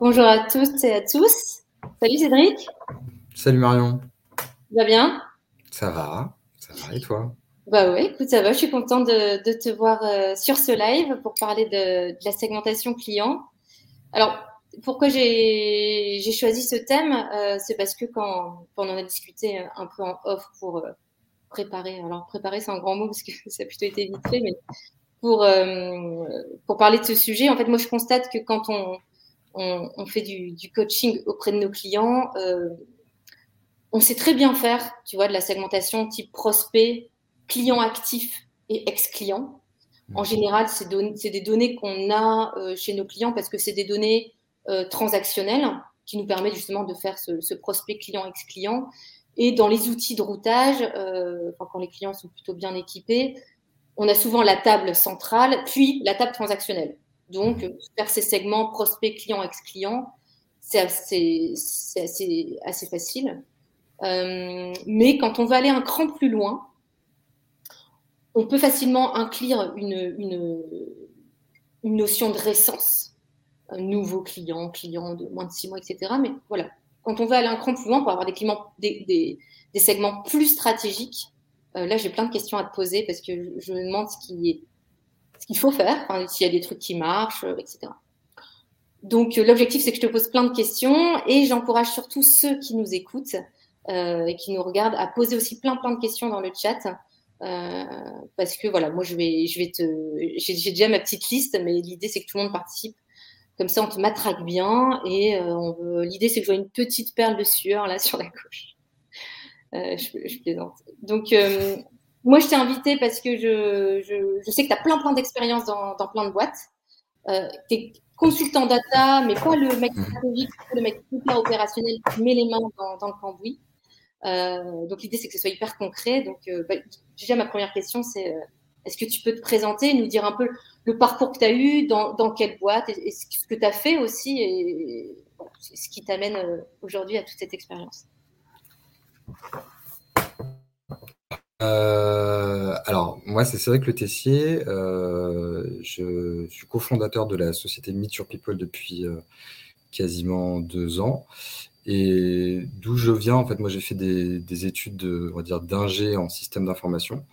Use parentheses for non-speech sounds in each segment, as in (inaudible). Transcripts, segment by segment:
Bonjour à tous et à tous. Salut Cédric. Salut Marion. Ça va bien? Ça va, ça va et toi? Bah oui, écoute, ça va. Je suis contente de, te voir euh, sur ce live pour parler de, la segmentation client. Alors, pourquoi j'ai choisi ce thème euh, C'est parce que quand, on en a discuté un peu en off pour euh, préparer, alors préparer c'est un grand mot parce que (laughs) ça a plutôt été vite fait, mais pour, pour parler de ce sujet, en fait, moi je constate que quand on, on, fait du, coaching auprès de nos clients. Euh, on sait très bien faire, tu vois, de la segmentation type prospect, client actif et ex-client. En général, c'est des données qu'on a euh, chez nos clients parce que c'est des données euh, transactionnelles qui nous permettent justement de faire ce, prospect client ex-client. Et dans les outils de routage, quand les clients sont plutôt bien équipés, on a souvent la table centrale, puis la table transactionnelle. Donc, faire ces segments prospect, client, ex-client, c'est assez, assez, facile. Euh, mais quand on veut aller un cran plus loin, on peut facilement inclure une, une, une notion de récence. Un nouveau client, client de moins de six mois, etc. Mais voilà, quand on veut aller un cran plus loin pour avoir des, clients, des, des, segments plus stratégiques, euh, là j'ai plein de questions à te poser parce que je, je me demande ce qui est ce qu'il faut faire, s'il y a des trucs qui marchent, euh, etc. Donc euh, l'objectif, c'est que je te pose plein de questions et j'encourage surtout ceux qui nous écoutent euh, et qui nous regardent à poser aussi plein plein de questions dans le chat. parce que voilà, moi je vais, je vais te, j'ai déjà ma petite liste, mais l'idée c'est que tout le monde participe. Comme ça, on te matraque bien et l'idée c'est que je vois une petite perle de sueur là (laughs) sur la gauche. Je, je, plaisante. Donc moi, je t'ai invité parce que je, je, je sais que tu as plein, plein d'expérience dans, dans, plein de boîtes. Euh, tu es consultant data, mais pas le mec stratégique, le mec hyper opérationnel qui met les mains dans, dans le cambouis. Euh, donc, l'idée, c'est que ce soit hyper concret. Donc, euh, bah, déjà, ma première question, c'est euh, est-ce que tu peux te présenter, nous dire un peu le parcours que tu as eu, dans, dans, quelle boîte, et, ce que tu as fait aussi, et, voilà, ce qui t'amène aujourd'hui à toute cette expérience? Euh, alors, moi, c'est Cédric Le Tessier. Euh, je suis cofondateur de la société Meet Your People depuis euh, quasiment deux ans. Et d'où je viens, en fait, moi, j'ai fait des, études de, on va dire, d'ingé en système d'information.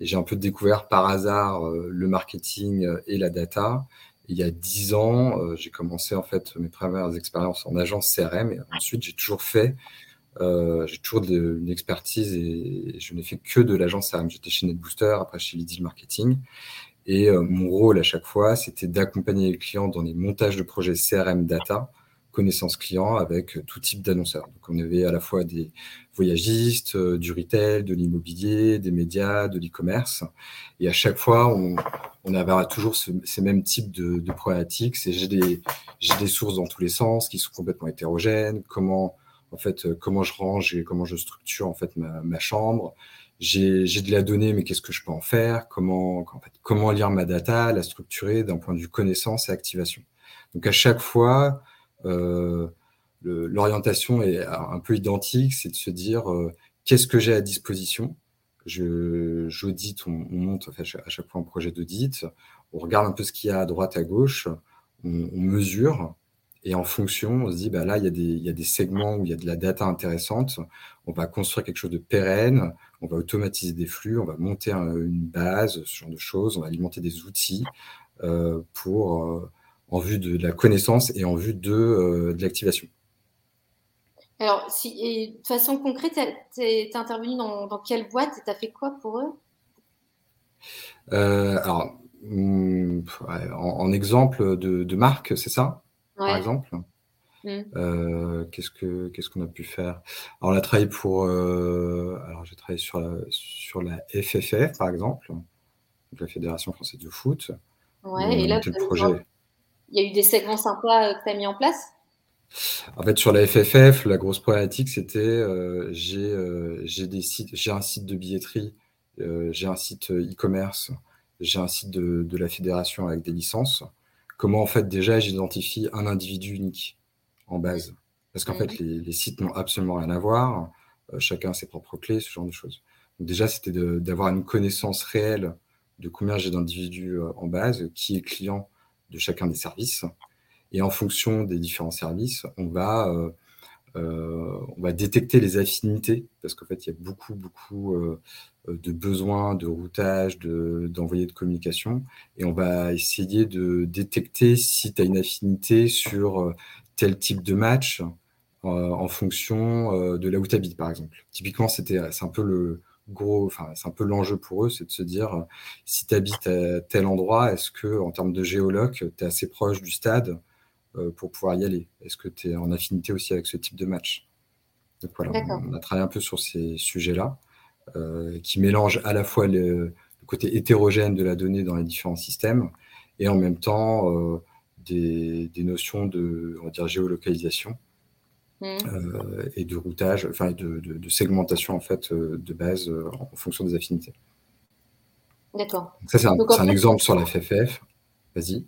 Et j'ai un peu découvert par hasard le marketing et la data. il y a dix ans, j'ai commencé, en fait, mes premières expériences en agence CRM. Et ensuite, j'ai toujours fait euh, j'ai toujours de, une expertise et, je n'ai fait que de l'agence CRM. J'étais chez NetBooster, après chez Lidl Marketing. Et euh, mon rôle à chaque fois, c'était d'accompagner les clients dans les montages de projets CRM data, connaissance client avec tout type d'annonceurs. Donc on avait à la fois des voyagistes, euh, du retail, de l'immobilier, des médias, de l'e-commerce. Et à chaque fois, on, on avait toujours ce, ces mêmes types de, de problématiques. J'ai des, des sources dans tous les sens qui sont complètement hétérogènes. Comment en fait, euh, comment je range et comment je structure en fait ma, chambre. J'ai de la donnée, mais qu'est-ce que je peux en faire? Comment, lire ma data, la structurer d'un point de vue connaissance et activation. Donc à chaque fois, euh, l'orientation est un peu identique, c'est de se dire euh, qu'est-ce que j'ai à disposition? J'audite, on, on, monte à chaque fois un projet d'audit, on regarde un peu ce qu'il y a à droite, à gauche, on mesure, et en fonction, on se dit, bah là, il y, a des, il y a des segments où il y a de la data intéressante. On va construire quelque chose de pérenne. On va automatiser des flux. On va monter une base, ce genre de choses. On va alimenter des outils euh, pour, euh, en vue de, la connaissance et en vue de, euh, de l'activation. Alors, si, et de façon concrète, tu es, intervenu dans, dans, quelle boîte et tu as fait quoi pour eux? Alors, hmm, en, en, exemple de, de marque, c'est ça? Par exemple. Mmh. Euh, qu'est-ce que qu'est-ce qu'on a pu faire? Alors on a travaillé pour euh, alors j'ai travaillé sur la sur la FFF par exemple, la Fédération française de foot. Ouais, et là le projet. il y a eu des segments sympas euh, que tu as mis en place? En fait sur la FFF, la grosse problématique c'était j'ai j'ai des sites, j'ai un site de billetterie, j'ai un site e-commerce, j'ai un site de, de la fédération avec des licences comment en fait déjà j'identifie un individu unique en base. Parce qu'en fait, mhm. les, sites n'ont absolument rien à voir, euh, chacun a ses propres clés, ce genre de choses. Donc déjà, c'était d'avoir une connaissance réelle de combien j'ai d'individus euh, en base, qui est client de chacun des services. Et en fonction des différents services, on va, on va détecter les affinités, parce qu'en fait, il y a beaucoup, beaucoup de besoins de routage, d'envoyer de, communication, et on va essayer de détecter si tu as une affinité sur tel type de match en fonction de là où tu habites, par exemple. Typiquement, c'était c'est un peu le gros, enfin, c'est un peu l'enjeu pour eux, c'est de se dire euh, si tu habites à tel endroit, est-ce que en termes de géoloc, tu es assez proche du stade euh, pour pouvoir y aller? Est-ce que tu es en affinité aussi avec ce type de match? Donc voilà, on, a travaillé un peu sur ces sujets-là, euh, qui mélangent à la fois le, côté hétérogène de la donnée dans les différents systèmes et en même temps des, des, notions de on va dire, géolocalisation Mmh. Euh, et de routage, enfin de, de, segmentation en fait euh, de base euh, en fonction des affinités. D'accord. Ça c'est un, exemple sur la FFF. Vas-y.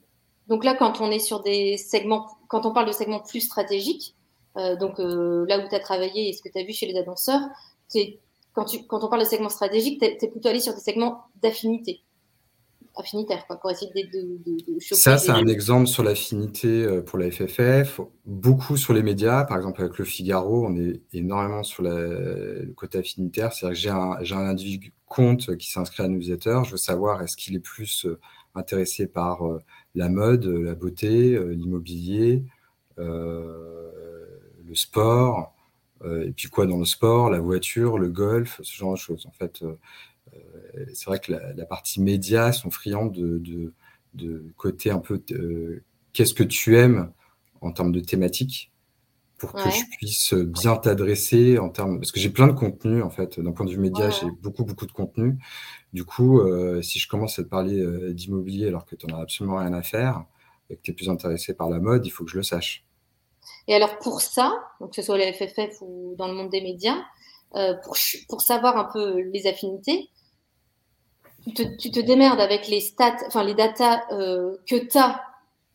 Donc là, quand on est sur des segments, quand on parle de segments plus stratégiques, donc là où tu as travaillé et ce que tu as vu chez les annonceurs, quand, tu, quand on parle de segments stratégiques, tu es, plutôt allé sur des segments d'affinité affinitaire, pour essayer de, de, Ça, c'est un exemple sur l'affinité euh, pour la FFF. Beaucoup sur les médias, par exemple avec le Figaro, on est énormément sur le côté affinitaire. C'est-à-dire que j'ai un, un individu compte qui s'inscrit à newsletter. Je veux savoir est-ce qu'il est plus euh, intéressé par euh, la mode, la beauté, l'immobilier, le sport, et puis quoi dans le sport, la voiture, le golf, ce genre de choses. En fait, c'est vrai que la, partie média sont friands de, de, côté un peu euh, qu'est-ce que tu aimes en termes de thématique pour que je puisse bien t'adresser en termes parce que j'ai plein de contenu en fait. D'un point de vue média j'ai beaucoup beaucoup de contenu du coup euh, si je commence à te parler euh, d'immobilier alors que tu n'en as absolument rien à faire et que tu es plus intéressé par la mode il faut que je le sache. Et alors pour ça donc que ce soit la FFF ou dans le monde des médias pour, pour savoir un peu les affinités tu te, démerdes avec les stats, enfin les datas euh, que tu as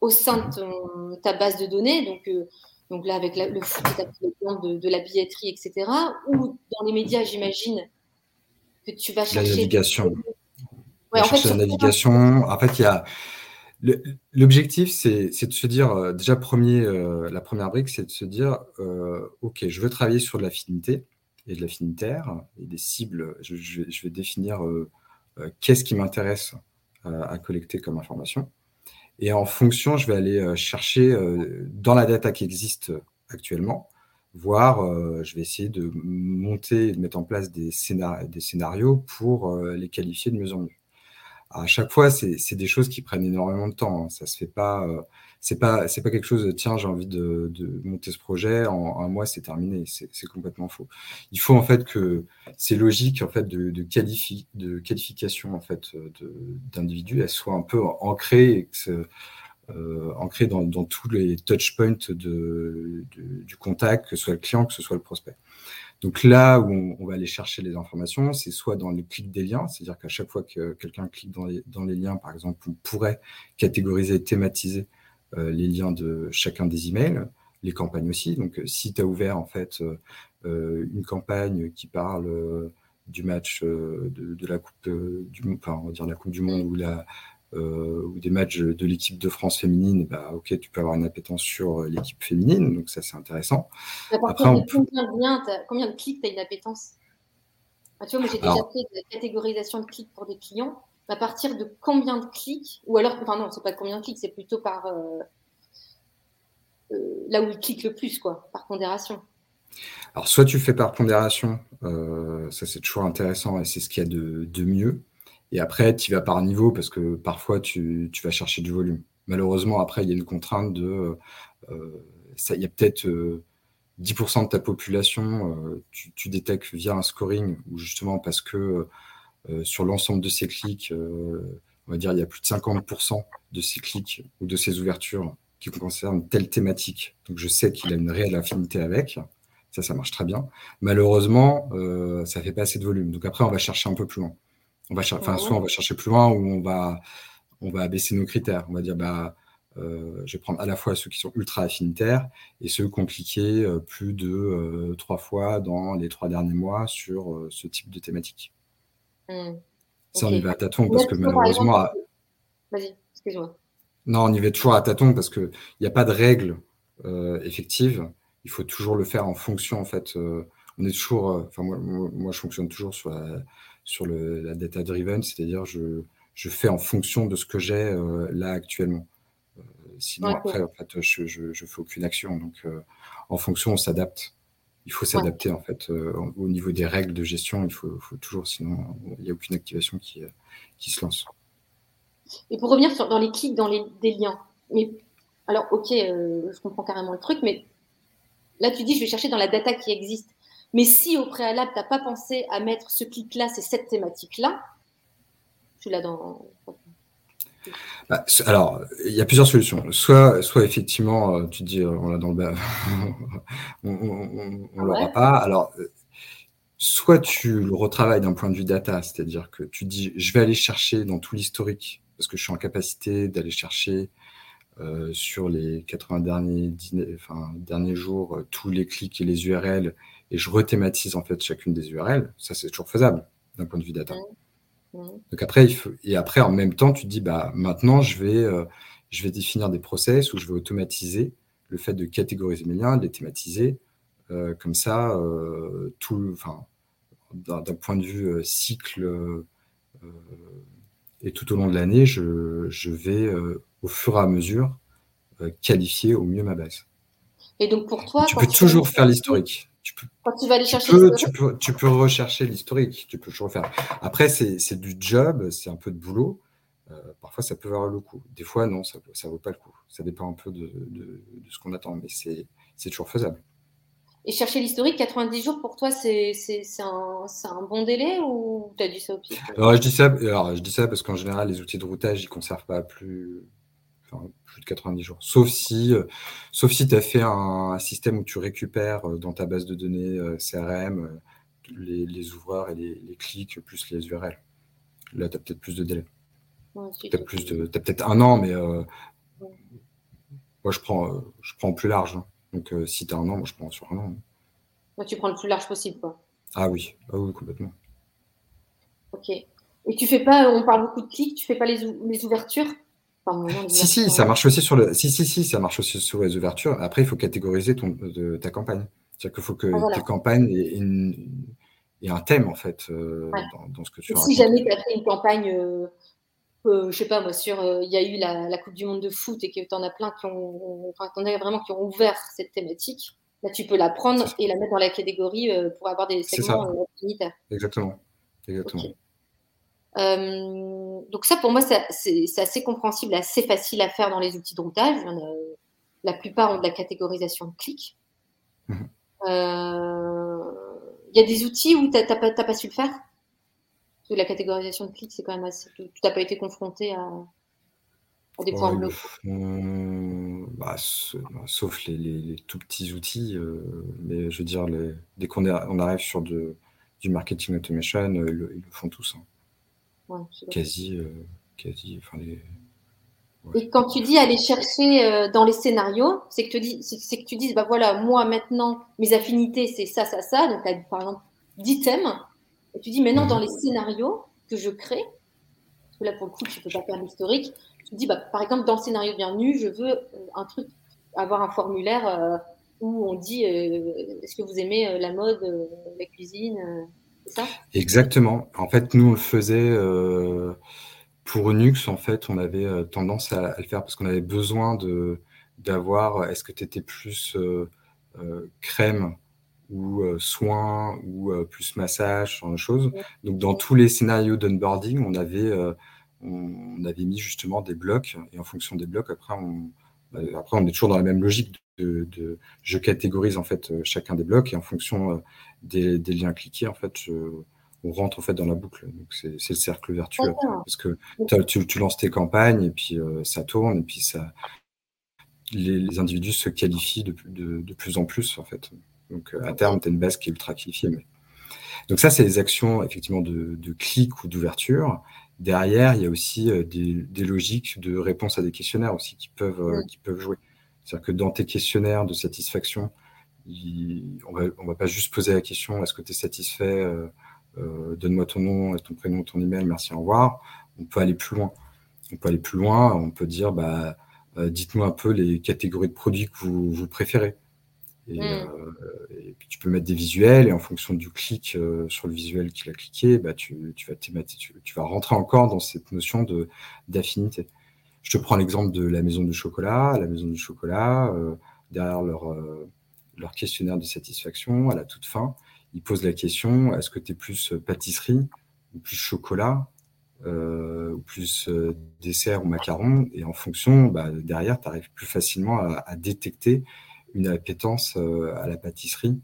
au sein de ta base de données, donc, euh, donc là avec le foot, de, de la billetterie, etc. Ou dans les médias, j'imagine que tu vas chercher. La navigation. Ouais, en fait, la navigation. En fait, il y a. L'objectif, c'est de se dire, euh, déjà, premier, la première brique, c'est de se dire, OK, je veux travailler sur de l'affinité et de l'affinitaire et des cibles. Je, je vais définir euh, qu'est-ce qui m'intéresse euh, à collecter comme information. Et en fonction, je vais aller euh, chercher dans la data qui existe actuellement, voir, je vais essayer de monter, de mettre en place des, des scénarios pour les qualifier de mieux en mieux. À chaque fois, c'est des choses qui prennent énormément de temps. Hein. Ça se fait pas c'est pas c'est pas quelque chose de tiens j'ai envie de, de, monter ce projet en un mois c'est terminé. C'est complètement faux. Il faut en fait que ces logiques en fait de, de, de qualification en fait d'individus elles soient un peu ancrées et que euh, ancrées dans, dans, tous les touch points de, du contact que ce soit le client que ce soit le prospect. Donc là où on, on va aller chercher les informations, c'est soit dans le clic des liens, c'est-à-dire qu'à chaque fois que quelqu'un clique dans les, dans les liens, par exemple, on pourrait catégoriser thématiser les liens de chacun des emails, les campagnes aussi. Donc, euh, si tu as ouvert en fait euh, une campagne qui parle du match de, la coupe du enfin, on va dire la coupe du monde ou la ou des matchs de l'équipe de France féminine, bah, ok, tu peux avoir une appétence sur l'équipe féminine, donc ça c'est intéressant. Après, combien, de combien de clics tu as une appétence? Ah, Tu vois, moi j'ai déjà fait de la catégorisation de clics pour des clients à partir de combien de clics Ou alors, enfin non, c'est pas combien de clics, c'est plutôt par euh, euh, là où il clique le plus, quoi, par pondération. Alors, soit tu fais par pondération, euh, ça c'est toujours intéressant et c'est ce qu'il y a de, mieux. Et après, tu vas par niveau parce que parfois tu, vas chercher du volume. Malheureusement, après, il y a une contrainte de. ça, il y a peut-être 10% de ta population, tu, tu, détectes via un scoring ou justement parce que sur l'ensemble de ces clics, euh, on va dire il y a plus de 50% de ces clics ou de ces ouvertures qui concernent telle thématique. Donc je sais qu'il a une réelle affinité avec. Ça, ça marche très bien. Malheureusement, euh, ça fait pas assez de volume. Donc après, on va chercher un peu plus loin. On va enfin, soit on va chercher plus loin ou on va, on va abaisser nos critères. On va dire, bah, je vais prendre à la fois ceux qui sont ultra affinitaires et ceux qui ont cliqué plus de trois fois dans les trois derniers mois sur ce type de thématique. Hmm. Ça, on y va à tâtons parce que malheureusement. Vas-y, excuse-moi. Non, on y va toujours à tâtons parce qu'il n'y a pas de règle effective. Il faut toujours le faire en fonction, en fait. on est toujours, enfin, moi, moi, je fonctionne toujours sur la, sur le, la data driven, c'est-à-dire je, je fais en fonction de ce que j'ai là actuellement. sinon, après, en fait, je, je, fais aucune action. Donc, en fonction, on s'adapte il faut s'adapter en fait euh, au niveau des règles de gestion. Il faut, toujours, sinon il n'y a aucune activation qui, euh, qui se lance. Et pour revenir sur, dans les clics, dans les des liens. Mais alors, ok, euh, je comprends carrément le truc, mais là tu dis je vais chercher dans la data qui existe. Mais si au préalable tu n'as pas pensé à mettre ce clic-là, c'est cette thématique-là, tu l'as dans bah, alors, il y a plusieurs solutions. Soit, soit effectivement, euh, tu te dis, euh, on l'a dans le bas, (laughs) on ne l'aura pas. Alors, euh, soit tu le retravailles d'un point de vue data, c'est-à-dire que tu dis, je vais aller chercher dans tout l'historique, parce que je suis en capacité d'aller chercher sur les 80 derniers, enfin, derniers jours tous les clics et les URL, et je rethématise en fait chacune des URL. Ça, c'est toujours faisable d'un point de vue data. Donc après, il faut, et après, en même temps, tu te dis, bah, maintenant, je vais, euh, je vais définir des process où je vais automatiser le fait de catégoriser mes liens, de les thématiser. Euh, comme ça, euh, tout, enfin, d'un point de vue cycle et tout au long de l'année, je, je, vais au fur et à mesure qualifier au mieux ma base. Et donc pour toi, tu peux toujours faire l'historique. Tu peux, Quand tu vas aller chercher tu peux, tu peux, rechercher l'historique, tu peux toujours refaire. Après, c'est du job, c'est un peu de boulot. Euh, parfois, ça peut valoir le coup. Des fois, non, ça ne vaut pas le coup. Ça dépend un peu de, de, ce qu'on attend, mais c'est toujours faisable. Et chercher l'historique, 90 jours, pour toi, c'est un, un, bon délai ou tu as dit ça au pire? Alors je, dis ça, alors, je dis ça parce qu'en général, les outils de routage, ils ne conservent pas plus, plus de 90 jours. Sauf si, euh, sauf si tu as fait un, système où tu récupères euh, dans ta base de données euh, CRM les, ouvreurs et les, clics plus les URL. Là, tu as peut-être plus de délai. tu as, peut-être un an, mais moi, je prends, je prends plus large. Hein. Donc, si tu as un an, moi, je prends sur un an. Moi, tu prends le plus large possible. Quoi. Ah oui, ah oui, complètement. Ok. Et tu fais pas, on parle beaucoup de clics, tu fais pas les, les ouvertures? Si, si, ça marche aussi sur le. Si, si, si, ça marche aussi sur les ouvertures. Après, il faut catégoriser ton, de, ta campagne. C'est-à-dire qu'il faut que ah, ta campagne ait, un thème, en fait, euh, dans, ce que tu Si jamais tu as fait une campagne, euh, euh, je sais pas moi, sur. Il y a eu la, Coupe du Monde de foot et que tu en as plein qui ont. Enfin, en as vraiment qui ont ouvert cette thématique. Là, tu peux la prendre et la mettre dans la catégorie pour avoir des segments unitaires. Exactement. Exactement. Euh, donc ça, pour moi, c'est assez compréhensible, assez facile à faire dans les outils de routage. la plupart ont de la catégorisation de clics. Mhm. Euh, il y a des outils où tu n'as pas, pas, su le faire Parce que la catégorisation de clics, c'est quand même assez... Tu n'as pas été confronté à, des points bleus bah, bah, Sauf les, tout petits outils. Euh, mais je veux dire, dès qu'on on arrive sur de, du marketing automation, ils, le font tous. Hein quasi, euh, quasi, enfin les... Et quand tu dis aller chercher euh, dans les scénarios, c'est que, tu dis, c'est que tu dises, bah voilà, moi maintenant, mes affinités, c'est ça, ça, ça. Donc, as, par exemple, 10 thèmes. Et tu dis, maintenant, dans mhm. les scénarios que je crée, parce que là, pour le coup, tu ne peux pas faire l'historique, tu dis, bah, par exemple, dans le scénario bienvenu, je veux euh, un truc, avoir un formulaire où on dit, est-ce que vous aimez la mode, la cuisine Exactement. En fait, nous, on le faisait euh, pour Unix. En fait, on avait euh, tendance à, le faire parce qu'on avait besoin de d'avoir. Est-ce que tu étais plus euh, crème ou soin ou plus massage, ce genre de choses. Donc, dans tous les scénarios d'onboarding, on avait on, avait mis justement des blocs et en fonction des blocs, après, on bah, après, on est toujours dans la même logique de, je catégorise en fait euh, chacun des blocs et en fonction euh, des, liens cliqués, en fait, on rentre en fait dans la boucle. Donc c'est le cercle vertueux parce que tu, lances tes campagnes et puis euh, ça tourne et puis ça, les, individus se qualifient de, de, plus en plus en fait. Donc à terme, tu as une base qui est ultra qualifiée. Mais... Donc ça, c'est les actions effectivement de, de clic ou d'ouverture. Derrière, il y a aussi des, logiques de réponse à des questionnaires aussi qui peuvent, qui peuvent jouer. C'est-à-dire que dans tes questionnaires de satisfaction, on ne va, pas juste poser la question est-ce que tu es satisfait euh, euh, Donne-moi ton nom, ton prénom, ton email, merci, au revoir. On peut aller plus loin. on peut aller plus loin, on peut dire, bah, dites-nous un peu les catégories de produits que vous, vous préférez. Et, mm. puis tu peux mettre des visuels et en fonction du clic sur le visuel qu'il a cliqué, bah, tu, tu, vas tu, tu, vas rentrer encore dans cette notion d'affinité. Je te prends l'exemple de la maison du chocolat. La maison du chocolat, derrière leur, leur questionnaire de satisfaction, à la toute fin, ils posent la question est-ce que tu es plus pâtisserie ou plus chocolat euh, ou plus euh, dessert ou macaron Et en fonction, bah, derrière, tu arrives plus facilement à, détecter une appétence euh, à la pâtisserie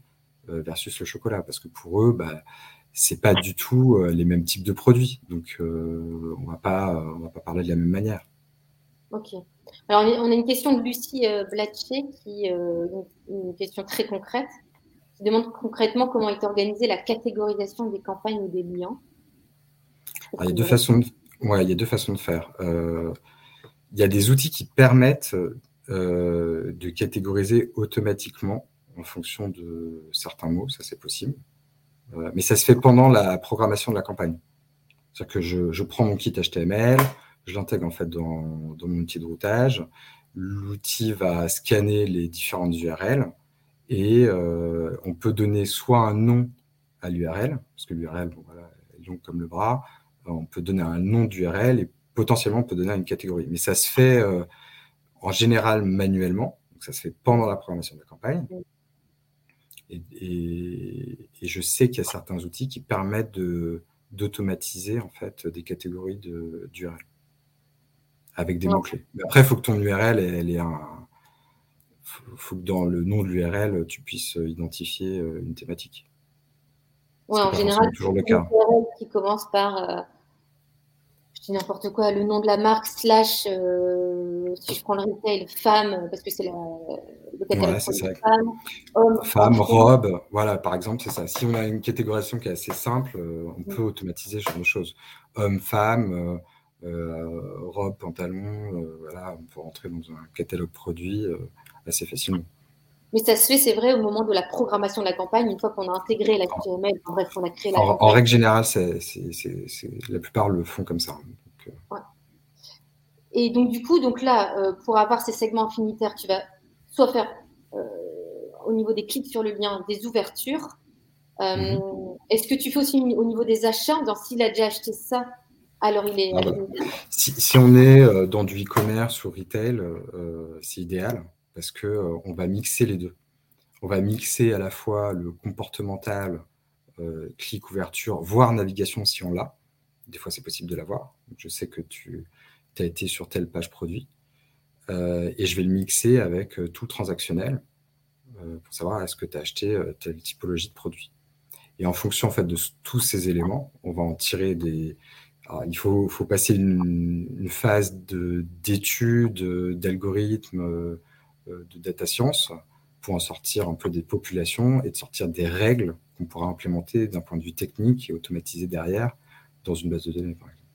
versus le chocolat, parce que pour eux, bah, c'est pas du tout les mêmes types de produits. Donc, on va pas, on va pas parler de la même manière. Ok. Alors, on a une question de Lucie Blatcher, qui une question très concrète, qui demande concrètement comment est organisée la catégorisation des campagnes ou des liens. il, y a deux façons de, il y a deux façons de faire. Euh, il y a des outils qui permettent euh, de catégoriser automatiquement en fonction de certains mots, ça c'est possible. Euh, mais ça se fait pendant la programmation de la campagne. C'est-à-dire que je, prends mon kit HTML, je l'intègre en fait dans, dans, mon outil de routage. L'outil va scanner les différentes URL et euh, on peut donner soit un nom à l'URL, parce que l'URL, bon, voilà, est long comme le bras, on peut donner un nom d'URL et potentiellement on peut donner une catégorie. Mais ça se fait euh, en général manuellement, donc ça se fait pendant la programmation de la campagne. Et, et, et je sais qu'il y a certains outils qui permettent de, d'automatiser en fait des catégories d'URL avec des mots-clés. Après, il faut que ton URL elle, ait un. Il faut que dans le nom de l'URL, tu puisses identifier euh, une thématique. Oui, en général, toujours le cas. qui commence par euh, n'importe quoi, le nom de la marque, slash, euh, si je prends le retail, femme, parce que c'est le catalogue femme, homme. Femme, robe, voilà, par exemple, c'est ça. Si on a une catégorisation qui est assez simple, euh, on peut automatiser ce genre de choses. Homme, femme, euh, robe, pantalon, voilà, on peut rentrer dans un catalogue produit assez facilement. Mais ça se fait, c'est vrai, au moment de la programmation de la campagne, une fois qu'on a intégré la HTML, en bref, on a créé la en, en règle générale, c'est, la plupart le font comme ça. Donc, euh. Et donc, du coup, donc là, euh, pour avoir ces segments infinitaires, tu vas soit faire euh, au niveau des clics sur le lien des ouvertures. Mhm. Est-ce que tu fais aussi au niveau des achats Dans s'il a déjà acheté ça, alors il est. Ah bah. si, si, on est dans du e-commerce ou retail, c'est idéal parce que euh, on va mixer les deux. On va mixer à la fois le comportemental, euh, clic, ouverture, voire navigation si on l'a. Des fois, c'est possible de l'avoir. Je sais que tu as été sur telle page produit. Euh, et je vais le mixer avec tout transactionnel pour savoir est-ce que tu as acheté telle typologie de produit. Et en fonction en fait, de tous ces éléments, on va en tirer des. Il faut, passer une, phase d'étude, d'algorithme, euh, de data science pour en sortir un peu des populations et de sortir des règles qu'on pourra implémenter d'un point de vue technique et automatiser derrière dans une base de données, par exemple.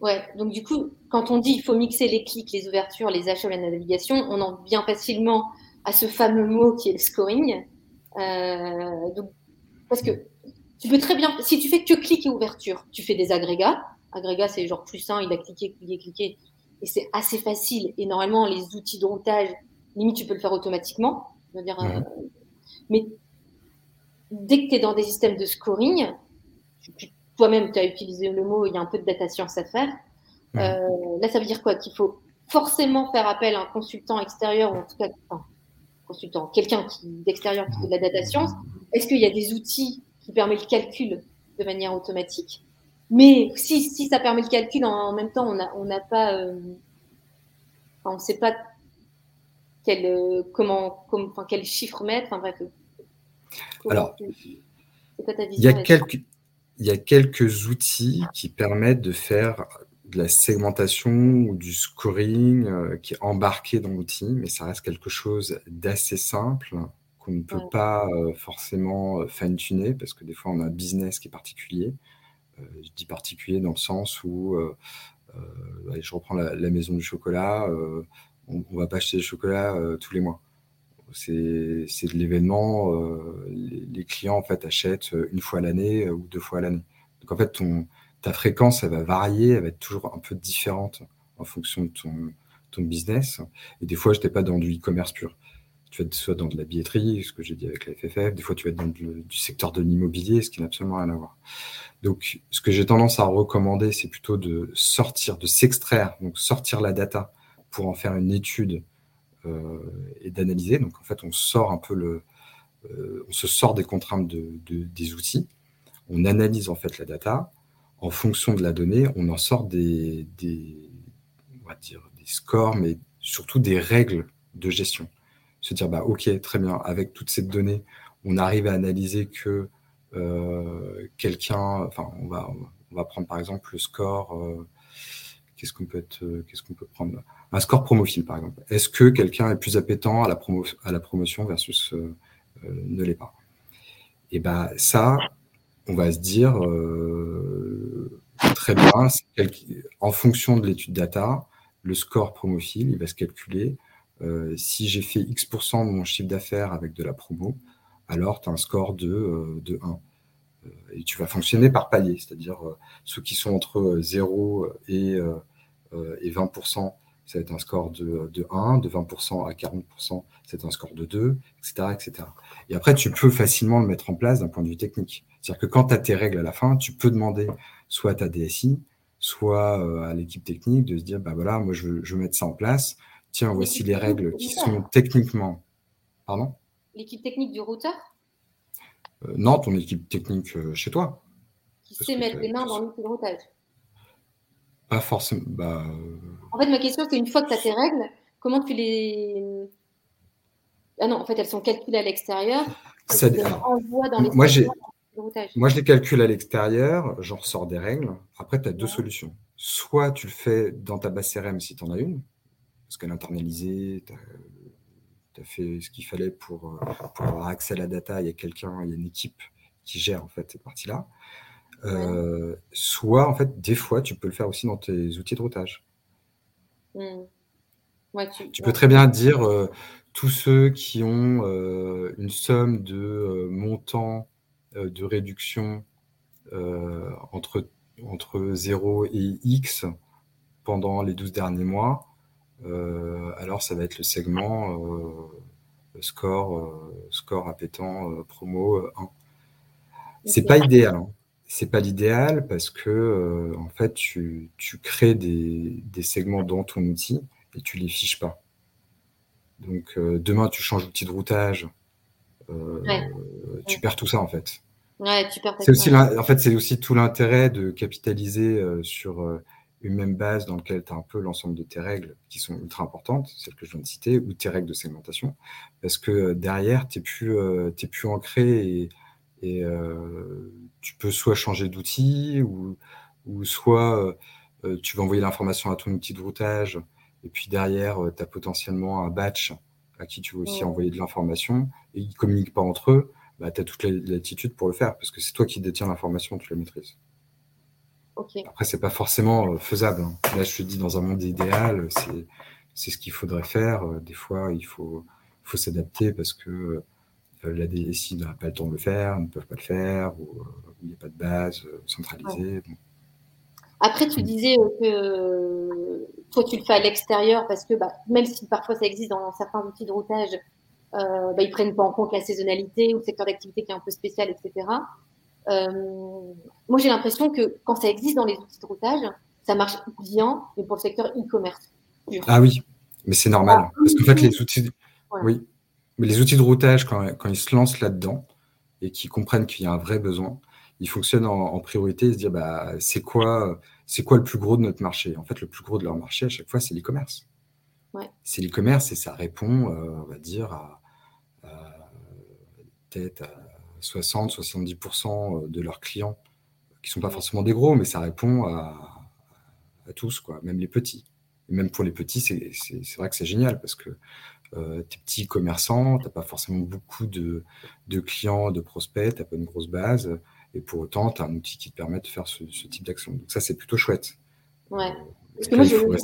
Ouais, donc du coup, quand on dit il faut mixer les clics, les ouvertures, les achats, la navigation, on en vient facilement à ce fameux mot qui est le scoring. Euh, parce que tu peux très bien, si tu fais que clic et ouverture, tu fais des agrégats. Agrégats, c'est genre plus un, il a cliqué, cliqué, cliqué et c'est assez facile. Et normalement, les outils de routage, limite, tu peux le faire automatiquement. dire, euh, mais dès que tu es dans des systèmes de scoring, toi-même, tu as utilisé le mot, il y a un peu de data science à faire. Euh, là, ça veut dire quoi? Qu'il faut forcément faire appel à un consultant extérieur, ou en tout cas, un consultant, quelqu'un d'extérieur qui fait de la data science. Est-ce qu'il y a des outils qui permettent le calcul de manière automatique mais si, si ça permet le calcul, en, même temps, on n'a on pas, euh, on ne sait pas quel, euh, comment, enfin, quel chiffre mettre. Enfin bref. Alors, il y, a quelques, il y a quelques outils qui permettent de faire de la segmentation ou du scoring euh, qui est embarqué dans l'outil, mais ça reste quelque chose d'assez simple qu'on ne peut pas forcément fine-tuner parce que des fois on a un business qui est particulier. Euh, je dis particulier dans le sens où, je reprends la, maison du chocolat, on ne va pas acheter du chocolat tous les mois c'est de l'événement. les, clients en fait achètent une fois l'année ou deux fois l'année. Donc en fait, ton, ta fréquence, elle va varier, elle va être toujours un peu différente en fonction de ton, ton business. Et des fois, je n'étais pas dans du e-commerce pur. Tu vas être soit dans de la billetterie, ce que j'ai dit avec la FFF, des fois tu vas être dans du secteur de l'immobilier, ce qui n'a absolument rien à voir. Donc, ce que j'ai tendance à recommander, c'est plutôt de sortir, de s'extraire, donc sortir la data pour en faire une étude euh, et d'analyser. Donc, en fait, on sort un peu le, euh, on se sort des contraintes de, des outils, on analyse en fait la data. En fonction de la donnée, on en sort des, des, on va dire, des scores, mais surtout des règles de gestion. Se dire, bah, OK, très bien, avec toutes ces données, on arrive à analyser que euh, quelqu'un, enfin, on va, on va prendre par exemple le score, euh, qu'est-ce qu'on peut être, qu'est-ce qu'on peut prendre? Un score promophile, par exemple. Est-ce que quelqu'un est plus appétent à la, promo, à la promotion versus euh, ne l'est pas? Et ben ça, on va se dire euh, très bien, en fonction de l'étude data, le score promophile, il va se calculer. Euh, si j'ai fait X% de mon chiffre d'affaires avec de la promo, alors tu as un score de, de 1. Et tu vas fonctionner par palier, c'est-à-dire ceux qui sont entre 0 et, et 20%, ça va être un score de, de 1, de 20% à 40%, c'est un score de 2, etc., etc. Et après, tu peux facilement le mettre en place d'un point de vue technique. C'est-à-dire que quand tu as tes règles à la fin, tu peux demander soit à ta DSI, soit euh, à l'équipe technique de se dire, bah voilà, moi je veux, mettre ça en place. Tiens, voici les règles qui sont techniquement. Pardon? L'équipe technique du routeur? Euh, Non, ton équipe technique euh, chez toi. Qui sait mettre les mains dans l'outil de routage Pas forcément. Bah, en fait, ma question, c'est une fois que tu as tes règles, comment tu les ah non, en fait, elles sont calculées à l'extérieur. (laughs) Ça... moi, j'ai... moi, je les calcule à l'extérieur, j'en ressors des règles. Après, tu as deux solutions. Soit tu le fais dans ta base CRM si tu en as une, parce qu'elle est internalisée, tu as, fait ce qu'il fallait pour, pour, avoir accès à la data, il y a quelqu'un, il y a une équipe qui gère en fait cette partie-là. Euh, soit, en fait, des fois, tu peux le faire aussi dans tes outils de routage. Hmm. tu, peux très bien dire, euh, tous ceux qui ont euh, une somme de euh, montant euh, de réduction entre, entre 0 et X pendant les 12 derniers mois, alors ça va être le segment score, score appétant promo 1. C'est pas idéal. Hein. C'est pas l'idéal parce que en fait tu, tu crées des, des segments dans ton outil et tu les fiches pas. Donc euh, demain, tu changes d'outil de routage, euh, tu perds tout ça en fait. Ouais, c'est aussi en fait, c'est aussi tout l'intérêt de capitaliser euh, sur une même base dans laquelle tu as un peu l'ensemble de tes règles qui sont ultra importantes, celles que je viens de citer, ou tes règles de segmentation, parce que derrière, tu n'es plus, plus ancré et, tu peux soit changer d'outil ou, ou soit tu vas envoyer l'information à ton outil de routage et puis derrière, euh, tu as potentiellement un batch à qui tu veux aussi envoyer de l'information et ils ne communiquent pas entre eux, bah, tu as toute l'attitude pour le faire parce que c'est toi qui détiens l'information, tu la maîtrises. Après, Après, c'est pas forcément euh, faisable. Hein. Là, je te dis, dans un monde idéal, c'est ce qu'il faudrait faire. Euh, des fois, il faut, faut s'adapter parce que la DSI n'a pas le temps de le faire, ne peuvent pas le faire, ou il n'y a pas de base centralisée. Après, tu disais que toi, tu le fais à l'extérieur parce que bah, même si parfois ça existe dans certains outils de routage, euh, bah, ils prennent pas en compte la saisonnalité ou le secteur d'activité qui est un peu spécial, etc. Euh, moi, j'ai l'impression que quand ça existe dans les outils de routage, ça marche bien, mais pour le secteur e-commerce. Ah oui, mais c'est normal. parce qu'en fait, les outils, oui, mais les outils de routage, quand, quand ils se lancent là-dedans et qu'ils comprennent qu'il y a un vrai besoin, ils fonctionnent en, priorité et se dire bah, c'est quoi, c'est quoi le plus gros de notre marché? En fait, le plus gros de leur marché à chaque fois, c'est l'e-commerce. C'est l'e-commerce et ça répond, euh, on va dire, à, peut-être à 60-70% de leurs clients, qui ne sont pas forcément des gros, mais ça répond à, tous, quoi, même les petits. Et même pour les petits, c'est vrai que c'est génial parce que euh, tu es petit commerçant, tu n'as pas forcément beaucoup de, de, clients, de prospects, tu n'as pas une grosse base. Et pour autant, tu as un outil qui te permet de faire ce, type d'action. Donc ça, c'est plutôt chouette. Ouais. Euh, Parce que moi,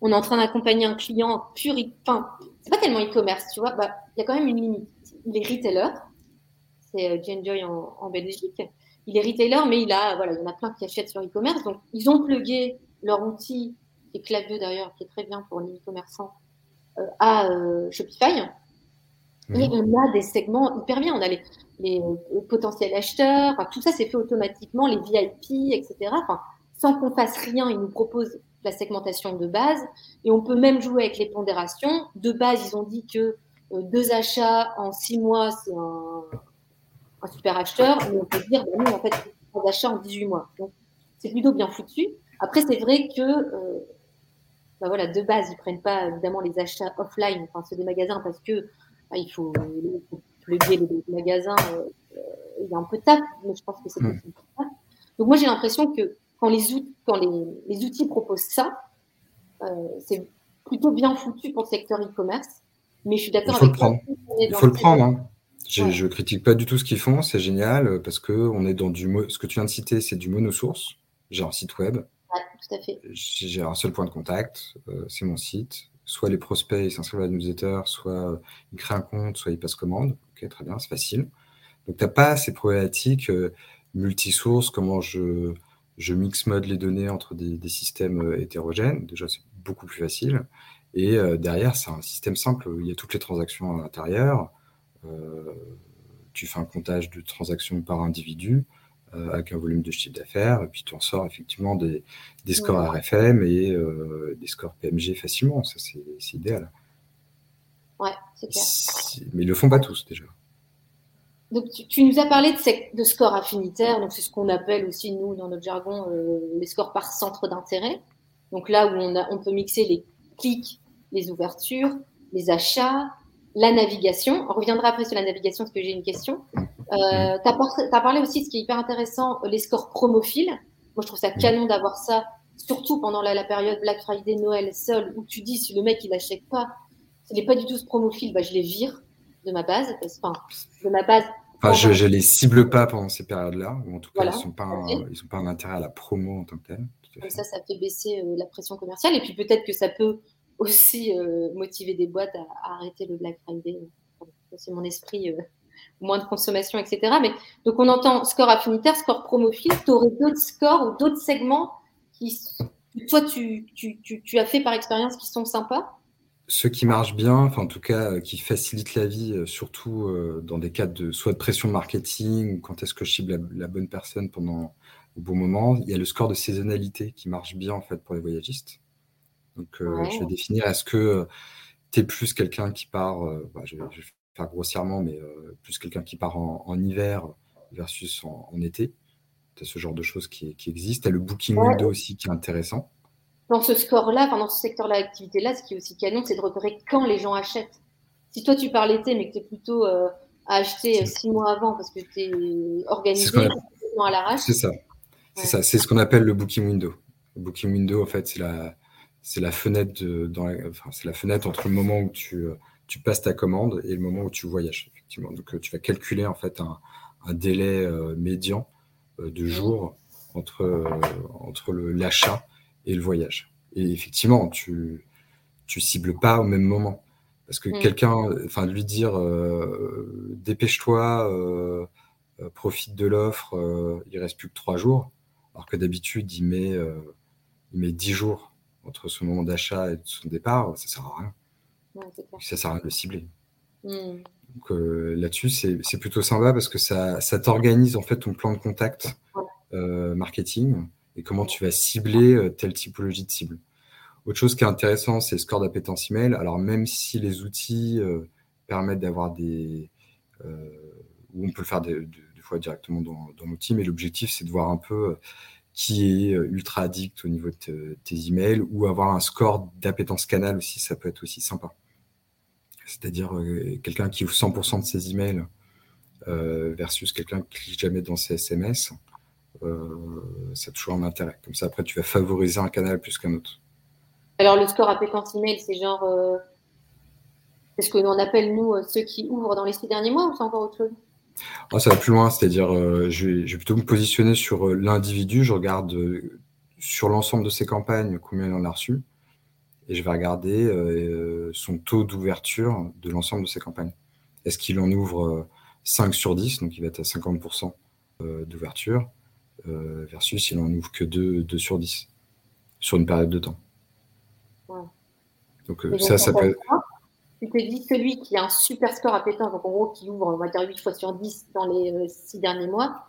on est en train d'accompagner un client pur, enfin, c'est pas tellement e-commerce, tu vois, bah, il y a quand même une limite. Les retailers, c'est euh, Genjoy en, en Belgique, il est retailer, mais il a, voilà, il y en a plein qui achètent sur e-commerce. Donc, ils ont plugué leur outil, qui est Klaviyo d'ailleurs, qui est très bien pour les e-commerçants, euh, à euh, Shopify. Et on a des segments hyper bien. On a les, les euh, potentiels acheteurs, enfin, tout ça c'est fait automatiquement, les VIP, etc. Enfin, sans qu'on fasse rien, ils nous proposent la segmentation de base. Et on peut même jouer avec les pondérations. De base, ils ont dit que deux achats en six mois, c'est un, un super acheteur, mais on peut dire, bah, nous, en fait, trois achats en 18 mois. Donc, c'est plutôt bien foutu. Après, c'est vrai que, euh, bah, voilà, de base, ils prennent pas évidemment les achats offline, enfin ceux des magasins, parce que bah, il faut plugger les, magasins. Euh, il y a un peu de taf, mais je pense que c'est possible. Donc moi, j'ai l'impression que quand les, outils, quand les, les outils proposent ça, euh, c'est plutôt bien foutu pour le secteur e-commerce. Mais je suis d'accord avec toi. Il faut le prendre. Hein. Je, ne critique pas du tout ce qu'ils font, c'est génial euh, parce que on est dans du ce que tu viens de citer, c'est du monosource. J'ai un site web. tout à fait. J'ai un seul point de contact, euh, c'est mon site. Soit les prospects ils s'inscrivent à la newsletter, soit euh, ils créent un compte, soit ils passent commande. Ok, très bien, c'est facile. Donc tu n'as pas ces problématiques multisources, comment je, je mix mode les données entre des, des systèmes hétérogènes. Déjà, c'est beaucoup plus facile. Et derrière, c'est un système simple. Il y a toutes les transactions à l'intérieur. Euh, tu fais un comptage de transactions par individu euh, avec un volume de chiffre d'affaires, et puis tu en sors effectivement des, scores RFM et euh, des scores PMG facilement. Ça, c'est idéal. Ouais, c'est clair. Mais ils le font pas tous déjà. Donc, tu, nous as parlé de, de scores affinitaires, donc c'est ce qu'on appelle aussi, nous, dans notre jargon, les scores par centre d'intérêt. Donc là où on, a, on peut mixer les clics, les ouvertures, les achats, la navigation. On reviendra après sur la navigation parce que j'ai une question. Euh, tu as, parlé aussi, ce qui est hyper intéressant, les scores promophiles. Moi, je trouve ça canon d'avoir ça, surtout pendant la, période Black Friday, Noël, seul, où tu dis si le mec il n'achète pas, s'il n'est pas du tout ce promophile, bah, je les vire de ma base. Enfin, de ma base. Enfin, je ne les cible pas pendant ces périodes-là, ou en tout cas, ils ne sont, pas un, pas un intérêt à la promo en tant que tel. Ça, ça fait baisser euh, la pression commerciale. Et puis peut-être que ça peut aussi euh, motiver des boîtes à, arrêter le Black Friday. C'est mon esprit, euh, moins de consommation, etc. Mais donc on entend score affinitaire, score promophile. Tu aurais d'autres scores ou d'autres segments qui, toi, tu, as fait par expérience qui sont sympas? Ceux qui marchent bien, enfin en tout cas euh, qui facilitent la vie, surtout dans des cas de soit de pression marketing quand est-ce que je cible la, la, bonne personne pendant au bon moment. Il y a le score de saisonnalité qui marche bien en fait pour les voyagistes. Donc, euh, je vais définir est-ce que euh, tu es plus quelqu'un qui part, euh, bah, je, vais, faire grossièrement, mais plus quelqu'un qui part en, hiver versus en, été? Tu as ce genre de choses qui, qui existent. Tu as le booking window aussi qui est intéressant. Dans ce score-là, dans ce secteur-là d'activité-là, ce qui est aussi canon, c'est de repérer quand les gens achètent. Si toi, tu parles l'été, mais que tu es plutôt à acheter six mois avant parce que tu es organisé à l'arrache. C'est ça. C'est ça. C'est ce qu'on appelle le booking window. Le booking window, en fait, c'est la, c'est la fenêtre dans c'est la fenêtre entre le moment où tu, euh, tu, passes ta commande et le moment où tu voyages effectivement. Donc euh, tu vas calculer en fait un, délai euh, médian de jours entre entre l'achat et le voyage. Et effectivement, tu tu cibles pas au même moment parce que mm. quelqu'un, enfin lui dire dépêche-toi, profite de l'offre, il reste plus que trois jours, alors que d'habitude il met il met dix jours entre son moment d'achat et son départ, ça sert à rien. ça sert à rien de le cibler. Hmm. Donc euh, là-dessus, c'est plutôt sympa parce que ça, ça t'organise en fait ton plan de contact euh, marketing et comment tu vas cibler euh, telle typologie de cible. Autre chose qui est intéressant, c'est le score d'appétence email. Alors même si les outils permettent d'avoir des... où on peut le faire des, fois directement dans, dans l'outil, mais l'objectif c'est de voir un peu qui est euh, ultra addict au niveau de tes emails ou avoir un score d'appétence canal aussi, ça peut être aussi sympa. C'est-à-dire euh, quelqu'un qui ouvre 100% de ses emails euh, versus quelqu'un qui clique jamais dans ses SMS, ça a toujours un intérêt. Comme ça, après, tu vas favoriser un canal plus qu'un autre. Alors, le score appétence email, c'est genre. c'est ce que l'on appelle, nous, ceux qui ouvrent dans les six derniers mois ou c'est encore autre chose? Ça va plus loin, c'est-à-dire, euh, je, vais, plutôt me positionner sur euh, l'individu. Je regarde euh, sur l'ensemble de ses campagnes combien il en a reçu, et je vais regarder son taux d'ouverture de l'ensemble de ses campagnes. Est-ce qu'il en ouvre 5 sur 10, donc il va être à 50% d'ouverture, versus il en ouvre que 2, 2 sur 10 sur une période de temps. Donc, ça, ça peut Tu te dis celui qui a un super score à pétanque, donc en gros qui ouvre, on va dire 8 fois sur 10 dans les 6 derniers mois,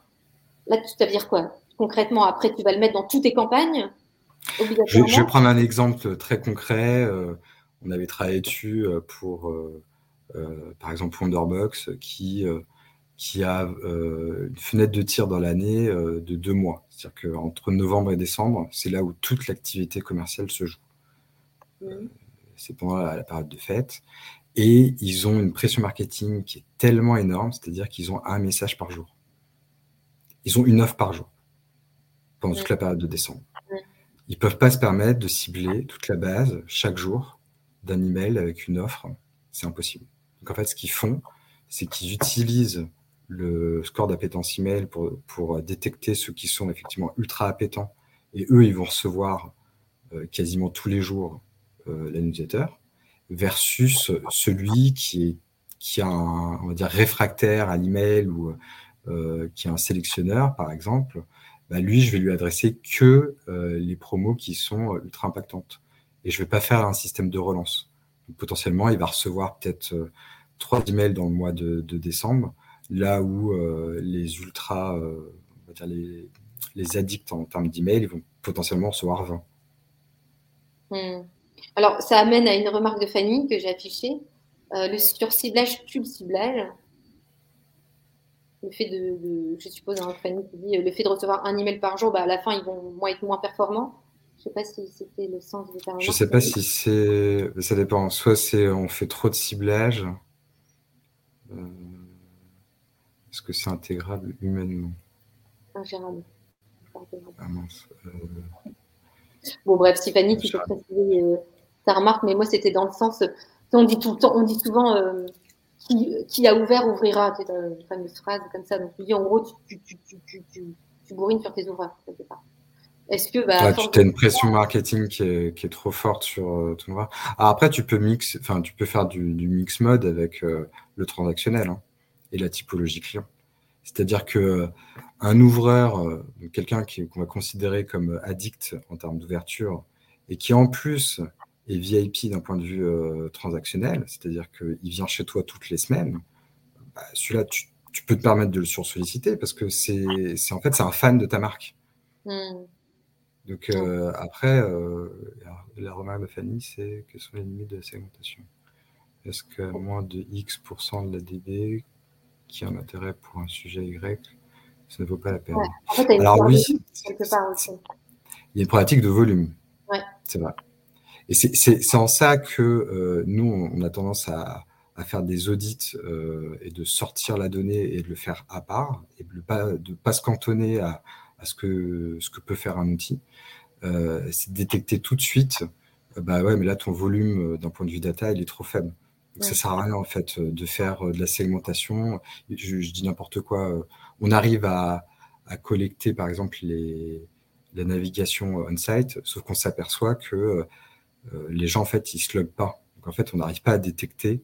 là, tu vas dire quoi? Concrètement, après, tu vas le mettre dans toutes tes campagnes? Je, je, vais prendre un exemple très concret. on avait travaillé dessus pour euh, par exemple Wonderbox, qui, euh, qui a euh, une fenêtre de tir dans l'année de deux mois. C'est-à-dire qu'entre novembre et décembre, c'est là où toute l'activité commerciale se joue. C'est pendant la, période de fête. Et ils ont une pression marketing qui est tellement énorme, c'est-à-dire qu'ils ont un message par jour. Ils ont une offre par jour pendant toute la période de décembre. Ils ne peuvent pas se permettre de cibler toute la base chaque jour d'un email avec une offre. C'est impossible. Donc en fait, ce qu'ils font, c'est qu'ils utilisent le score d'appétence email pour, pour détecter ceux qui sont effectivement ultra appétents. Et eux, ils vont recevoir euh, quasiment tous les jours la newsletter, versus celui qui est qui a on va dire réfractaire à l'email ou euh, qui est un sélectionneur, par exemple, bah lui, je vais lui adresser que euh, les promos qui sont ultra impactantes. Et je vais pas faire un système de relance. Potentiellement, il va recevoir peut-être trois emails dans le mois de, décembre, là où euh, les ultra, euh, on va dire les, les, addicts en termes d'emails, vont potentiellement recevoir 20. Hmm. Alors, ça amène à une remarque de Fanny que j'ai affichée. Euh, le surciblage tue le ciblage. Le fait de, je suppose, hein, Fanny qui dit, le fait de recevoir un email par jour, bah, à la fin, ils vont moins être moins performants. Je ne sais pas si c'était le sens de ta remarque. Je ne sais pas si c'est. Ça dépend. Soit c'est on fait trop de ciblage, euh, est-ce que c'est intégrable humainement? Ingérable. Ah mince. Euh. Bon, bref, Stéphanie, tu peux préciser euh, ta remarque, mais moi, c'était dans le sens. On dit tout le temps, on dit souvent qui, a ouvert ouvrira. C'est une fameuse phrase comme ça. Donc, tu dis en gros, tu, tu, tu, tu bourrines sur tes ouvreurs, quelque part. Est-ce que bah, tu as une pression marketing qui est, qui est, trop forte sur euh, ton ouvrage. après, tu peux mix, enfin, tu peux faire du, du mix mode avec euh, le transactionnel hein, et la typologie client. C'est-à-dire que euh, un ouvreur, quelqu'un qu'on va considérer comme addict en termes d'ouverture et qui en plus est VIP d'un point de vue transactionnel, c'est-à-dire qu'il vient chez toi toutes les semaines, bah, celui-là, tu, tu, peux te permettre de le sursolliciter parce que c'est en fait c'est un fan de ta marque. Mmh. Donc euh, après, euh, la remarque de Fanny, c'est que sont les limites de la segmentation? Est-ce que moins de X% de la DB qui a un intérêt pour un sujet Y, ça ne vaut pas la peine Alors oui, il y a une pratique de volume. C'est vrai. Et c'est en ça que euh, nous, on a tendance à, faire des audits et de sortir la donnée et de le faire à part et de ne pas, de pas se cantonner à, à ce que, ce que peut faire un outil, euh, c'est de détecter tout de suite, euh, bah ouais, mais là, ton volume euh, d'un point de vue data, il est trop faible. Donc, ça sert à rien, en fait, de faire de la segmentation. Je, dis n'importe quoi. On arrive à, à, collecter, par exemple, les, la navigation on-site, sauf qu'on s'aperçoit que les gens, en fait, ils se loguent pas. Donc, en fait, on n'arrive pas à détecter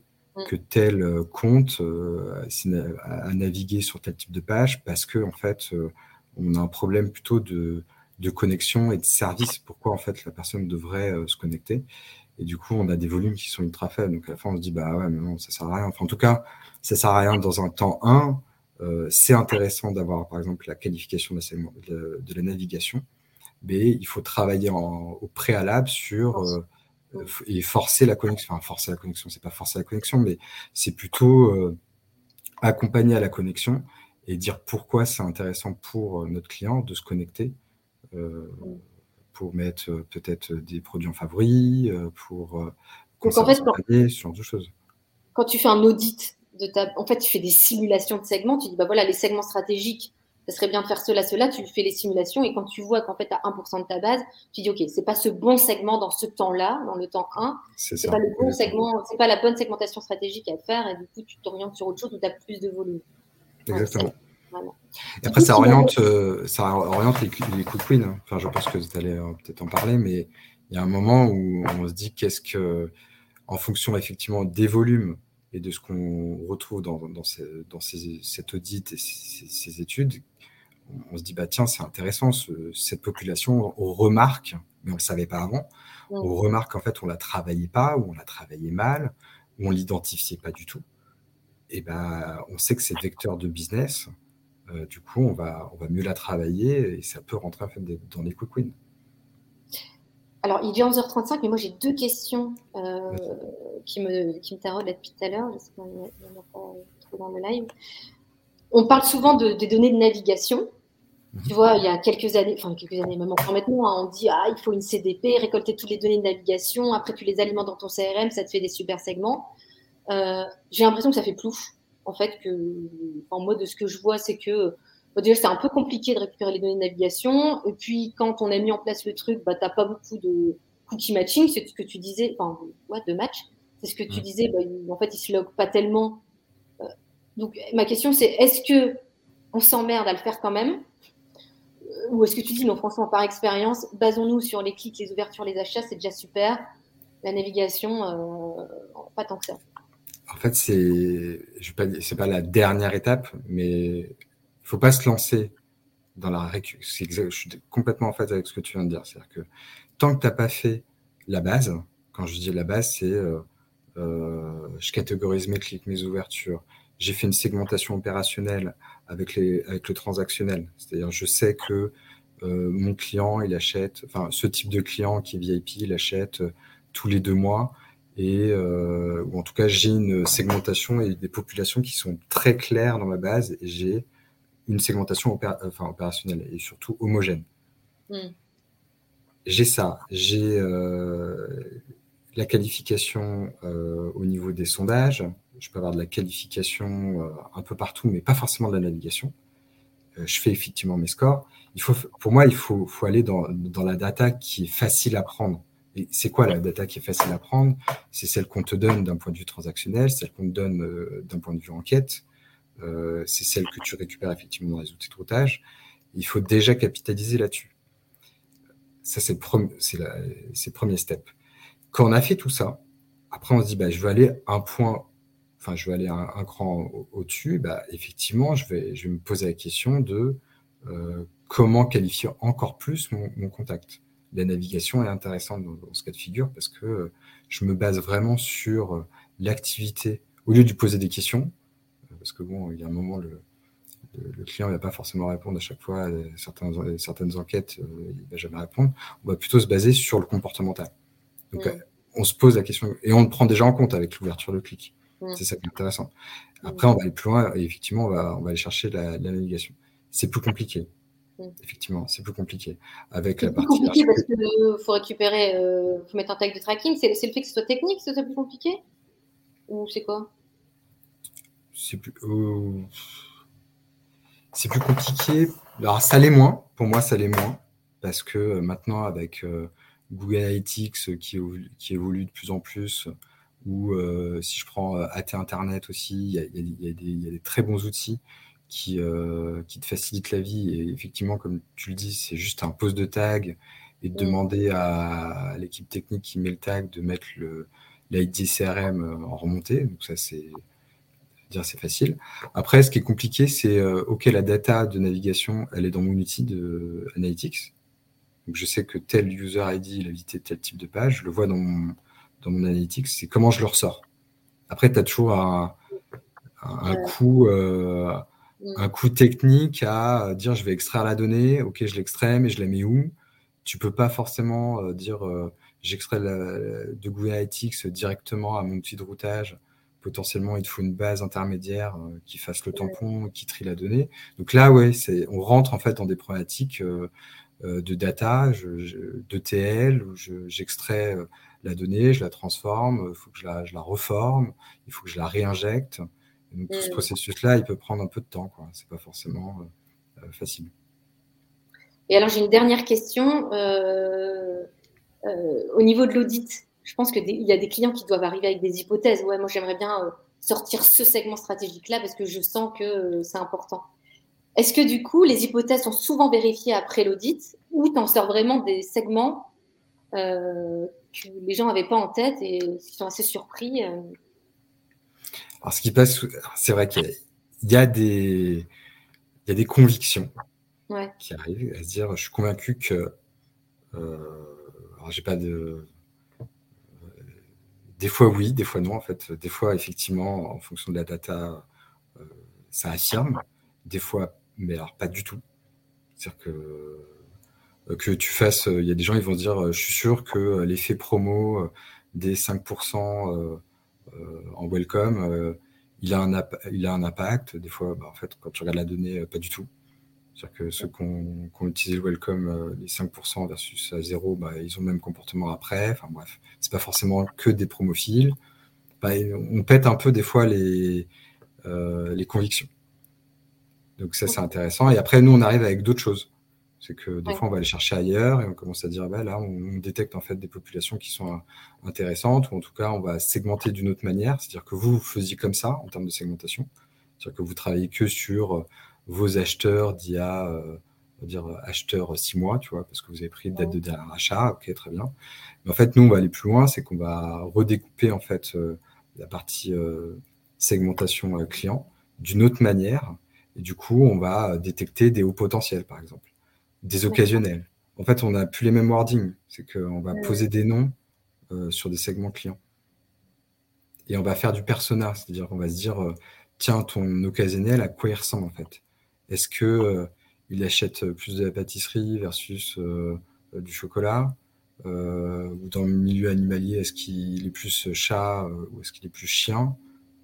que tel compte a navigué sur tel type de page parce que, en fait, on a un problème plutôt de, connexion et de service. Pourquoi en fait la personne devrait euh, se connecter? Et du coup, on a des volumes qui sont ultra faibles. Donc à la fin, on se dit bah ouais, mais non, ça sert à rien. Enfin, en tout cas, ça sert à rien dans un temps 1. Euh, c'est intéressant d'avoir par exemple la qualification de la, navigation, mais il faut travailler au préalable sur euh, et forcer la connexion. Enfin, forcer la connexion, c'est pas forcer la connexion, mais c'est plutôt accompagner à la connexion et dire pourquoi c'est intéressant pour euh, notre client de se connecter euh, pour mettre euh, peut-être des produits en favoris, pour Donc en fait, ce genre de choses. Quand tu fais un audit de ta, en fait, tu fais des simulations de segments. Tu dis bah voilà les segments stratégiques, ça serait bien de faire cela, cela. Tu fais les simulations et quand tu vois qu'en fait tu as 1% de ta base, tu dis ok c'est pas ce bon segment dans ce temps-là, dans le temps 1. C'est pas le bon segment, c'est pas la bonne segmentation stratégique à faire et du coup tu t'orientes sur autre chose où tu as plus de volume. Exactement. Et après, ça oriente, euh, ça oriente les, les quick wins. Hein. Enfin, je pense que vous allez euh, peut-être en parler, mais il y a un moment où on se dit qu'est-ce que, en fonction effectivement des volumes et de ce qu'on retrouve dans, dans, ces, dans ces, cet audit et ces, études, on se dit, bah, tiens, c'est intéressant, cette population, on remarque, mais on ne le savait pas avant, on remarque qu'en fait, on ne la travaillait pas, ou on la travaillait mal, ou on ne l'identifiait pas du tout. Et ben, on sait que c'est vecteur de business. Euh, du coup, on va, on va mieux la travailler et ça peut rentrer en fait, dans les quick wins. Alors, il est 11h35, mais moi j'ai deux questions euh, qui me, qui me taraudent depuis tout à l'heure. Je sais pas, il n'y en a pas trop dans le live. On parle souvent de, des données de navigation. Tu vois, il y a quelques années, enfin quelques années, même encore maintenant, hein, on dit ah il faut une CDP, récolter toutes les données de navigation, après tu les alimentes dans ton CRM, ça te fait des super segments. Euh, j'ai l'impression que ça fait plouf. En fait, que en mode de ce que je vois, c'est que déjà c'est un peu compliqué de récupérer les données de navigation. Et puis quand on a mis en place le truc, bah t'as pas beaucoup de cookie matching, c'est ce que tu disais, enfin ouais, de match. C'est ce que tu disais. Bah, en fait, ils se logent pas tellement. Euh, donc ma question c'est est-ce que on s'emmerde à le faire quand même? Ou est-ce que tu dis, non, franchement, par expérience, basons-nous sur les clics, les ouvertures, les achats, c'est déjà super. La navigation, euh, pas tant que ça. En fait, c'est, je pas, c'est pas la dernière étape, mais il faut pas se lancer dans la récup. Je suis complètement en fait avec ce que tu viens de dire. C'est-à-dire que tant que tu n'as pas fait la base, quand je dis la base, c'est euh, euh, je catégorise mes clics, mes ouvertures, j'ai fait une segmentation opérationnelle avec, les, avec le transactionnel. C'est-à-dire, je sais que euh, mon client, il achète, enfin, ce type de client qui est VIP, il achète euh, tous les deux mois. Et, euh, ou en tout cas, j'ai une segmentation et des populations qui sont très claires dans ma base et j'ai une segmentation enfin, opérationnelle et surtout homogène. Hmm. J'ai ça. J'ai la qualification au niveau des sondages je peux avoir de la qualification euh, un peu partout, mais pas forcément de la navigation. Euh, je fais effectivement mes scores. Il faut, pour moi, il faut, faut aller dans, dans, la data qui est facile à prendre. Et c'est quoi la data qui est facile à prendre? C'est celle qu'on te donne d'un point de vue transactionnel, celle qu'on te donne euh, d'un point de vue enquête, euh, c'est celle que tu récupères effectivement dans les outils de routage. Il faut déjà capitaliser là-dessus. Ça, c'est le, premier step. Quand on a fait tout ça, après, on se dit, bah, je veux aller un point enfin, je vais aller un, cran au-dessus, bah, effectivement, je vais, je vais me poser la question de euh, comment qualifier encore plus mon, contact. La navigation est intéressante dans, ce cas de figure parce que euh, je me base vraiment sur euh, l'activité au lieu de poser des questions, parce que bon, il y a un moment, le, le, client ne va pas forcément répondre à chaque fois à certaines, certaines enquêtes, il ne va jamais répondre. On va plutôt se baser sur le comportemental. Donc, on se pose la question et on le prend déjà en compte avec l'ouverture de clic. Mm. C'est ça qui est intéressant. Mm. Après, on va aller plus loin et effectivement, on va, on va aller chercher la, navigation. C'est plus compliqué. Mm. Effectivement, c'est plus compliqué. Avec la plus compliqué parce qu'il faut récupérer, il euh, faut mettre un tag de tracking. C'est le fait que ce soit technique, c'est plus compliqué? Ou c'est quoi? C'est plus. Euh, c'est plus compliqué. Alors, ça l'est moins. Pour moi, ça l'est moins. Parce que euh, maintenant, avec Google Analytics qui, qui évolue de plus en plus, ou euh, si je prends AT euh, Internet aussi, il y, a, des, très bons outils qui, euh, qui te facilitent la vie. Et effectivement, comme tu le dis, c'est juste un post de tag et de demander à, l'équipe technique qui met le tag de mettre l'ID CRM en remontée. Donc ça, c'est dire c'est facile. Après, ce qui est compliqué, c'est OK, la data de navigation, elle est dans mon outil de Analytics. Donc je sais que tel user ID, il a visité tel type de page, je le vois dans mon, dans mon analytics, c'est comment je le ressors. Après, tu as toujours un, un, coût, euh, un coût technique à dire je vais extraire la donnée, ok, je l'extrais, mais je la mets où? Tu peux pas forcément euh, dire euh, j'extrais de Google Analytics directement à mon outil de routage. Potentiellement, il te faut une base intermédiaire qui fasse le tampon, qui trie la donnée. Donc là, ouais, on rentre en fait dans des problématiques de data, de TL, où j'extrais la donnée, je la transforme, il faut que je la, je la, reforme, il faut que je la réinjecte. Donc, tout ce mmh. processus-là, il peut prendre un peu de temps. Ce n'est pas forcément euh, euh, facile. Et alors, j'ai une dernière question. Euh, au niveau de l'audit, je pense qu'il y a des clients qui doivent arriver avec des hypothèses. Ouais, moi, j'aimerais bien sortir ce segment stratégique-là parce que je sens que c'est important. Est-ce que du coup, les hypothèses sont souvent vérifiées après l'audit ou tu en sors vraiment des segments que les gens n'avaient pas en tête et ils sont assez surpris. Euh. Alors, ce qui passe, c'est vrai qu'il y, a des, il y a des convictions qui arrive à se dire, je suis convaincu que, euh, alors j'ai pas de, des fois oui, des fois non en fait, des fois effectivement en fonction de la data, euh, ça affirme, des fois, mais alors pas du tout. C'est-à-dire que que tu fasses, il y a des gens ils vont dire, je suis sûr que l'effet promo des 5% en welcome il a un, il a un impact. Des fois, bah, en fait, quand tu regardes la donnée, euh, pas du tout. C'est-à-dire que ceux qui ont, utilisé le welcome, euh, les 5% versus à 0, bah, ils ont le même comportement après. Enfin bref, c'est pas forcément que des promophiles. Bah, on pète un peu des fois les, euh, les convictions. Donc ça, c'est intéressant. Et après, nous, on arrive avec d'autres choses. C'est que des fois, on va aller chercher ailleurs et on commence à dire, bah, là, on, détecte en fait des populations qui sont euh, intéressantes, ou en tout cas, on va segmenter d'une autre manière. C'est-à-dire que vous, vous faisiez comme ça en termes de segmentation. C'est-à-dire que vous travaillez que sur euh, vos acheteurs d'il y a, euh, on va dire, acheteurs six mois, tu vois, parce que vous avez pris date de dernier achat, ok, très bien. Mais en fait, nous, on va aller plus loin, c'est qu'on va redécouper en fait la partie segmentation client d'une autre manière. Et du coup, on va détecter des hauts potentiels, par exemple des occasionnels. En fait, on n'a plus les mêmes wordings. C'est qu'on va poser des noms euh, sur des segments clients. Et on va faire du persona, c'est-à-dire qu'on va se dire, euh, tiens, ton occasionnel, à quoi il ressemble en fait? Est-ce que euh, il achète plus de la pâtisserie versus du chocolat? Ou dans le milieu animalier, est-ce qu'il est plus chat ou est-ce qu'il est plus chien?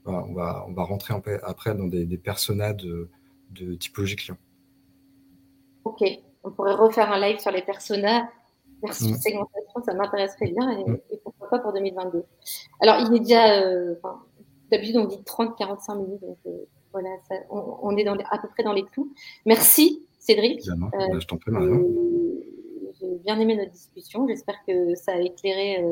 On, va, on va rentrer après dans des, des personas de, de typologie client. Ok, on pourrait refaire un live sur les personas versus mm. segmentation, ça m'intéresserait bien mm. et, pourquoi pas pour 2022. Alors, il est déjà, euh, d'habitude, on dit 30-45 minutes, donc euh, voilà, on, est dans à peu près dans les clous. Merci, Cédric. Euh, bah, je t'en prie, Marion. J'ai bien aimé notre discussion. J'espère que ça a éclairé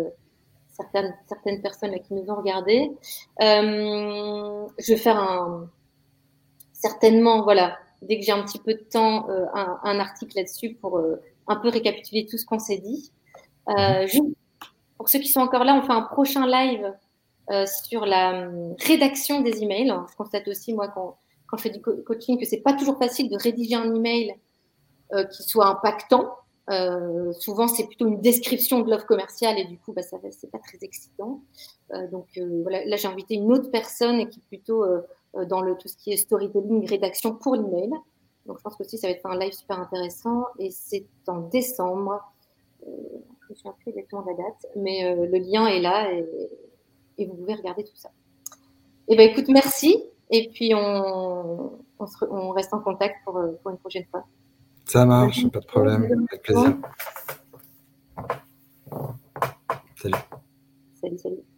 certaines, certaines personnes qui nous ont regardé. je vais faire un. Certainement, voilà, dès que j'ai un petit peu de temps, euh, un, article là-dessus pour euh, un peu récapituler tout ce qu'on s'est dit. Euh, mhm. pour ceux qui sont encore là, on fait un prochain live sur la rédaction des emails. Je constate aussi, moi, quand, quand je fais du coaching, que c'est pas toujours facile de rédiger un email qui soit impactant. souvent, c'est plutôt une description de l'offre commerciale et du coup, bah, ça c'est pas très excitant. donc voilà, là, j'ai invité une autre personne qui est plutôt euh, dans le, tout ce qui est storytelling, rédaction pour l'email. Donc, je pense que aussi, ça va être un live super intéressant. Et c'est en décembre. Euh, je ne souviens plus exactement la date, mais euh, le lien est là et, et, vous pouvez regarder tout ça. Eh ben, écoute, merci. Et puis, on, on, se, on reste en contact pour, pour, une prochaine fois. Ça marche, pas de problème. Avec plaisir. Salut. Salut, salut.